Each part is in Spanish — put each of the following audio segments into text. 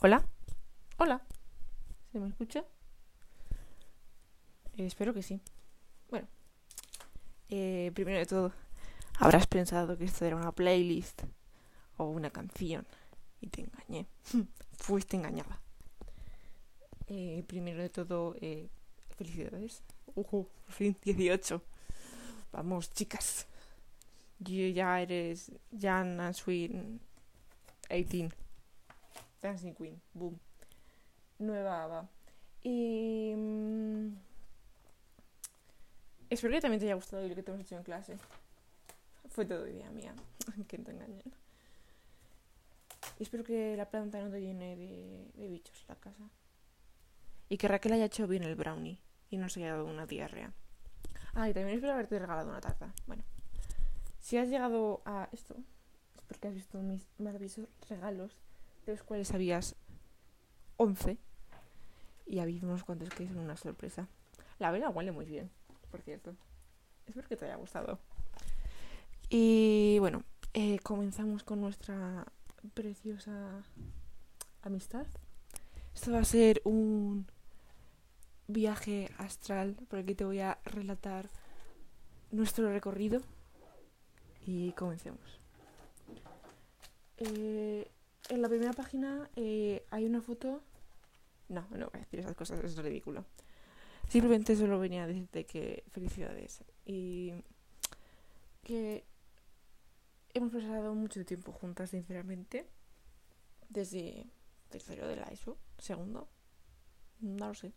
¿Hola? ¿Hola? ¿Se me escucha? Eh, espero que sí. Bueno, eh, primero de todo, habrás pensado que esto era una playlist o una canción y te engañé. Fuiste engañada. Eh, primero de todo, eh, felicidades. Ujú, por fin, 18. Vamos, chicas. You ya eres Jan and Sweet 18. Dancing Queen. Boom. Nueva. Y. mm, espero que también te haya gustado lo que te hemos hecho en clase. Fue todo idea mía. que no te engañen. Y espero que la planta no te llene de, de bichos la casa. Y que Raquel haya hecho bien el brownie y no se haya dado una diarrea. Ah, y también espero haberte regalado una tarta. Bueno, si has llegado a esto, es porque has visto mis maravillosos regalos, de los cuales habías 11 y había unos cuantos que son una sorpresa. La vela huele muy bien, por cierto. Espero que te haya gustado. Y bueno, eh, comenzamos con nuestra preciosa amistad. Esto va a ser un viaje astral por que te voy a relatar nuestro recorrido y comencemos. Eh, en la primera página eh, hay una foto. No, no voy a decir esas cosas, es ridículo. Simplemente solo venía a decirte que felicidades y que hemos pasado mucho tiempo juntas, sinceramente, desde tercero de la ESO, segundo, no lo sé,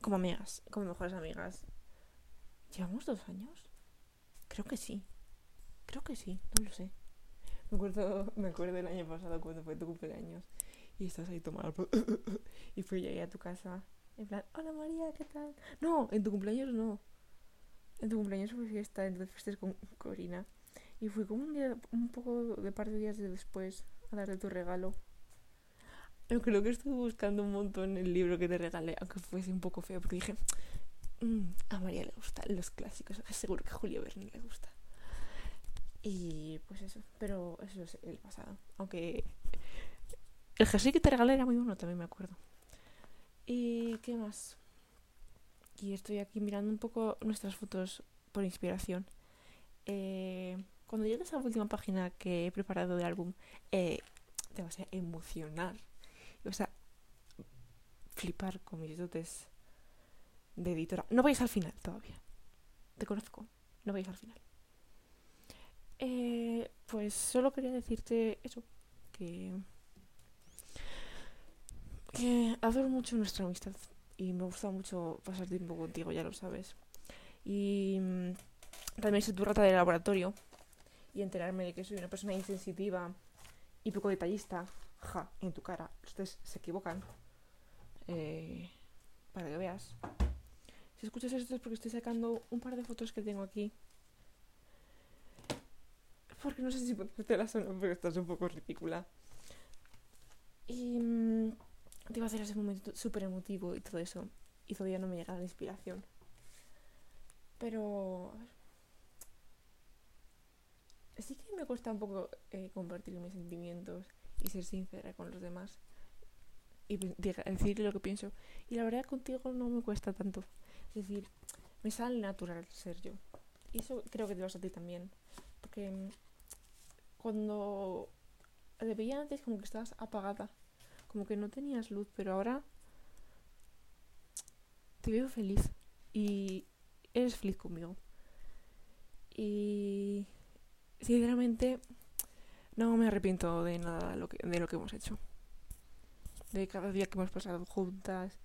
como amigas, como mejores amigas. ¿Llevamos dos años? Creo que sí, creo que sí, no lo sé. Me acuerdo, me acuerdo del año pasado cuando fue tu cumpleaños y estás ahí tomando y fui llegué a tu casa en plan, hola María, ¿qué tal? No, en tu cumpleaños no. En tu cumpleaños fue fiesta, entonces fuiste con Corina. Y fui como un día, un poco de par de días de después a darte tu regalo. Yo creo que estuve buscando un montón el libro que te regalé, aunque fuese un poco feo, porque dije, "Mm, a María le gustan los clásicos, seguro que a Julio Verne le gusta. Y pues eso, pero eso es el pasado. Aunque el jersey que te regalé era muy bueno, también me acuerdo. ¿Y qué más? Y estoy aquí mirando un poco nuestras fotos por inspiración. Eh, cuando llegues a la última página que he preparado del álbum, eh, te vas a emocionar. Y vas a flipar con mis dotes de editora. No vais al final todavía. Te conozco. No vais al final. Eh, pues solo quería decirte eso. Que que adoro mucho nuestra amistad y me gusta mucho pasar tiempo contigo, ya lo sabes. Y mm, también soy tu rata de laboratorio y enterarme de que soy una persona insensitiva y poco detallista, ja, en tu cara. Ustedes se equivocan. Eh, para que veas. Si escuchas esto es porque estoy sacando un par de fotos que tengo aquí. Porque no sé si ponértelas o no, pero estás un poco ridícula. Y mm, te iba a hacer ese momento súper emotivo y todo eso. Y todavía no me llega la inspiración. Pero. Sí que me cuesta un poco eh, compartir mis sentimientos y ser sincera con los demás. Y decir lo que pienso. Y la verdad contigo no me cuesta tanto. Es decir, me sale natural ser yo. Y eso creo que te pasa a ti también. Porque mm, cuando te veía antes como que estabas apagada como que no tenías luz, pero ahora te veo feliz y eres feliz conmigo. Y sinceramente no me arrepiento de nada de lo que, de lo que hemos hecho. De cada día que hemos pasado juntas,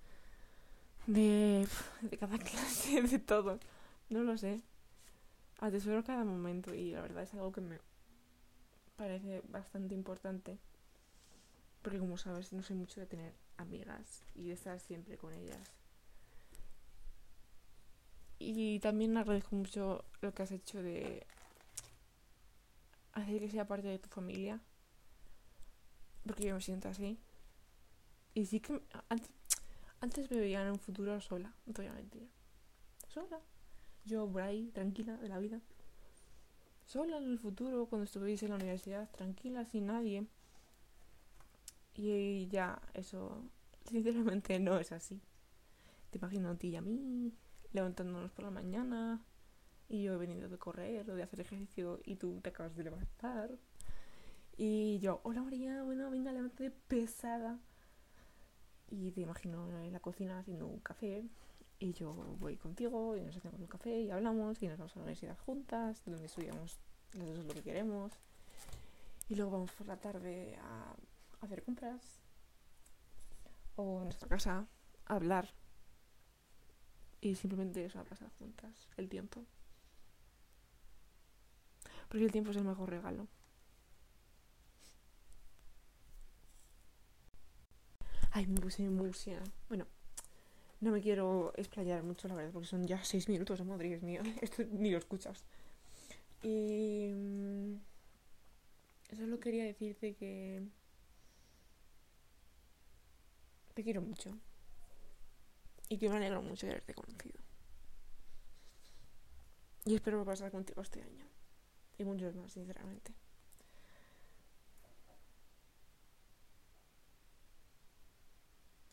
de, de cada clase, de todo. No lo sé. Atesoro cada momento y la verdad es algo que me parece bastante importante. Porque como sabes, no soy mucho de tener amigas y de estar siempre con ellas. Y también agradezco mucho lo que has hecho de hacer que sea parte de tu familia. Porque yo me siento así. Y sí que antes, antes me veía en un futuro sola, no te voy a mentir. Sola. Yo por ahí, tranquila de la vida. Sola en el futuro, cuando estuviese en la universidad, tranquila, sin nadie. Y ya, eso, sinceramente no es así. Te imagino a ti y a mí levantándonos por la mañana y yo he venido de correr o de hacer ejercicio y tú te acabas de levantar. Y yo, hola María, bueno, venga, levántate pesada. Y te imagino en la cocina haciendo un café y yo voy contigo y nos hacemos un café y hablamos y nos vamos a la universidad juntas, donde estudiamos las dos lo que queremos. Y luego vamos por la tarde a hacer compras o en nuestra casa a hablar y simplemente eso, a pasar juntas el tiempo. Porque el tiempo es el mejor regalo. Ay, me puse música. Bueno, no me quiero explayar mucho, la verdad, porque son ya seis minutos, madre Dios mío. Esto ni lo escuchas. Y. Mm, solo quería decirte que. Te quiero mucho. Y que me alegro mucho de haberte conocido. Y espero pasar contigo este año. Y muchos más, sinceramente.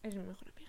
Eres mi mejor amigo.